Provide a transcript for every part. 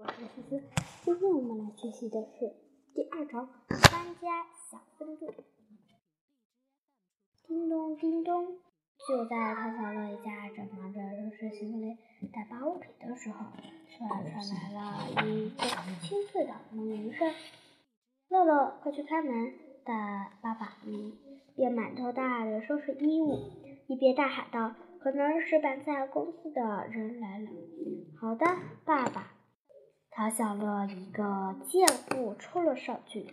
我是思思，今天我们来学习的是第二章搬家小分队。叮咚叮咚，就在陶小乐一家正忙着收拾行李、打包物品的时候，突然传来了一个清脆的门铃声。乐乐，快去开门！大爸爸一边满头大汗的收拾衣物，一边大喊道：“可能是搬家公司的人来了。”好的，爸爸。小乐一个箭步冲了上去，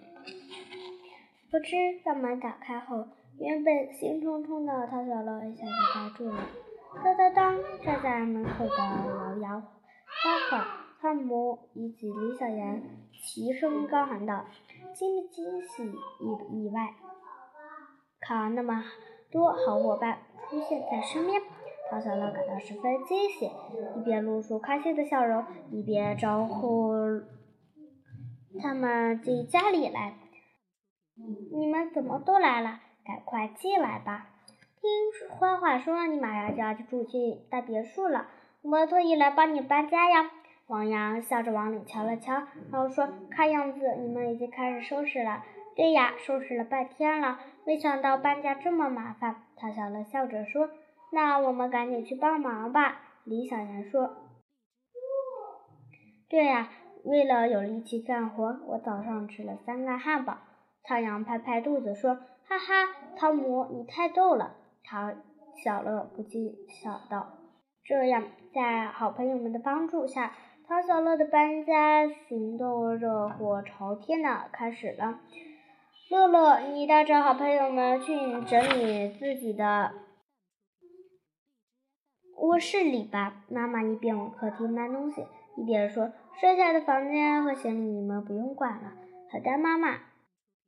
不知大门打开后，原本兴冲冲的陶小乐一下子呆住了。当当当！站在门口的老杨、花花、汤姆以及李小妍齐声高喊道：“惊不惊喜，意不意外？看那么多好伙伴出现在身边。”陶小乐感到十分惊喜，一边露出开心的笑容，一边招呼他们进家里来。你们怎么都来了？赶快进来吧！听花花说你马上就要住进大别墅了，我们特意来帮你搬家呀。王阳笑着往里瞧了瞧，然后说：“看样子你们已经开始收拾了。”“对呀，收拾了半天了，没想到搬家这么麻烦。”唐小乐笑着说。那我们赶紧去帮忙吧，李小妍说。对呀，为了有力气干活，我早上吃了三个汉堡。汤阳拍拍肚子说：“哈哈，汤姆，你太逗了。”唐小乐不禁笑道：“这样，在好朋友们的帮助下，唐小乐的搬家行动热火朝天的开始了。乐乐，你带着好朋友们去整理自己的。”卧室里吧，妈妈一边往客厅搬东西，一边说：“剩下的房间和行李你们不用管了。”好的，妈妈。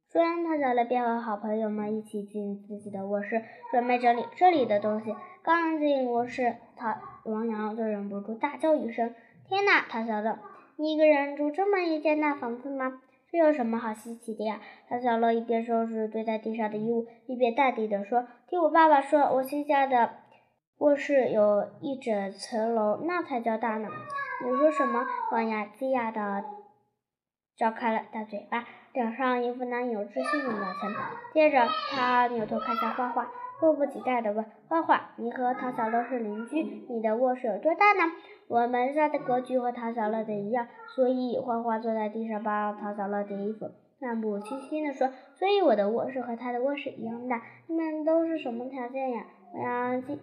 说完，他小乐便和好朋友们一起进自己的卧室，准备整理这里的东西。刚进卧室，他王阳就忍不住大叫一声：“天哪！”他小乐，你一个人住这么一间大房子吗？这有什么好稀奇的呀？他小乐一边收拾堆在地上的衣物，一边淡定地说：“听我爸爸说，我新家的。”卧室有一整层楼，那才叫大呢！你说什么？王雅惊讶的张开了大嘴巴，脸上一副难以置信的表情。接着，他扭头看向花花，迫不及待的问：“花花，你和唐小乐是邻居，你的卧室有多大呢？”我们家的格局和唐小乐的一样，所以花花坐在地上帮唐小乐叠衣服，漫不经心的说：“所以我的卧室和他的卧室一样大。你们都是什么条件呀？”王雅惊。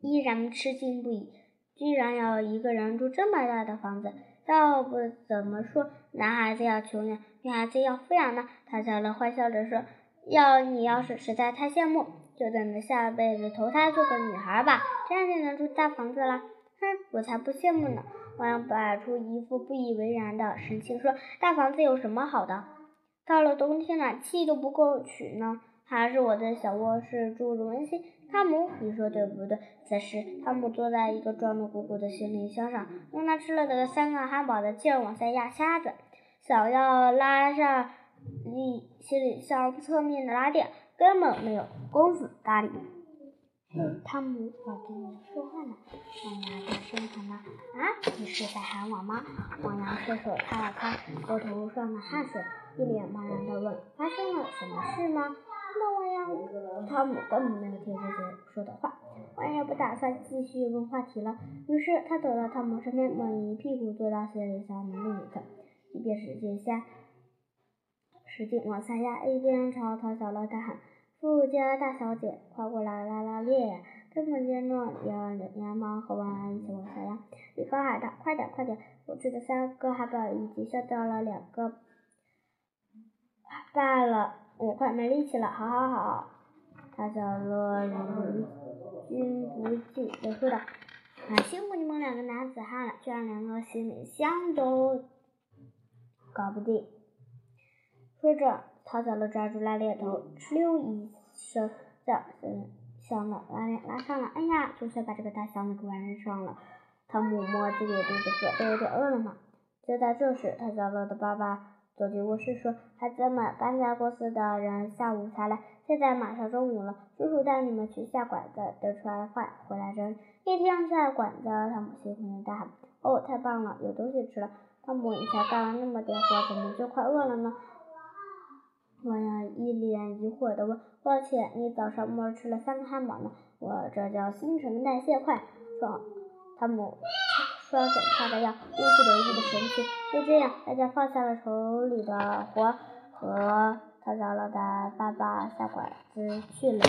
依然吃惊不已，居然要一个人住这么大的房子，要不怎么说男孩子要穷养，女孩子要富养呢？他笑了坏笑着说：“要你要是实在太羡慕，就等着下辈子投胎做个女孩吧，这样就能住大房子了。”哼，我才不羡慕呢！王阳摆出一副不以为然的神情说：“大房子有什么好的？到了冬天，暖气都不够取呢。还是我的小卧室住着温馨。”汤姆，你说对不对？此时，汤姆坐在一个装得鼓鼓的行李箱上，用他吃了的三个汉堡的劲儿往下压虾子，想要拉上离行李箱侧面的拉链，根本没有功夫搭理。汤姆，我跟你说话呢！王阳大声喊道：“啊，你是在喊我吗？”王阳伸手擦了擦额头上的汗水，一脸茫然地问：“发生了什么事吗？”我要，汤姆根本没有听姐姐说的话，我也不打算继续问话题了。于是他走到汤姆身边，猛一屁股坐到行李箱的另一侧，一边使劲下，使劲往下压，一边朝唐小乐大喊：“富家大小姐，快过来拉拉链呀！”根本见状，连连忙和王安一起往下压。李高喊道：“快点，快点！我吃的三个汉堡已经消掉了两个半了。”我快没力气了，好好好，唐小乐忍俊不禁地说道：“啊，辛苦你们两个男子汉了，居然连个行李箱都搞不定。”说着，唐小乐抓住拉链头，哧溜一声将箱的拉链拉上了。哎呀，总算把这个大箱子给完上了。汤姆摸自己的肚子说：“都有点饿了呢。”就在这时，唐小乐的爸爸。走进卧室说：“孩子们，搬家公司的人下午才来，现在马上中午了。叔叔带你们去下馆子，等出来饭回来蒸。”一听下馆子，汤姆兴奋地大喊：“哦，太棒了，有东西吃了。汤姆，你才干了那么点活，怎么就快饿了呢？诺亚一脸疑惑地问。抱歉，你早上默吃了三个汉堡呢。我这叫新陈代谢快。双汤姆双手叉着腰，露出得意的神情。就这样，大家放下了手里的活，和淘早了的爸爸下馆子去了。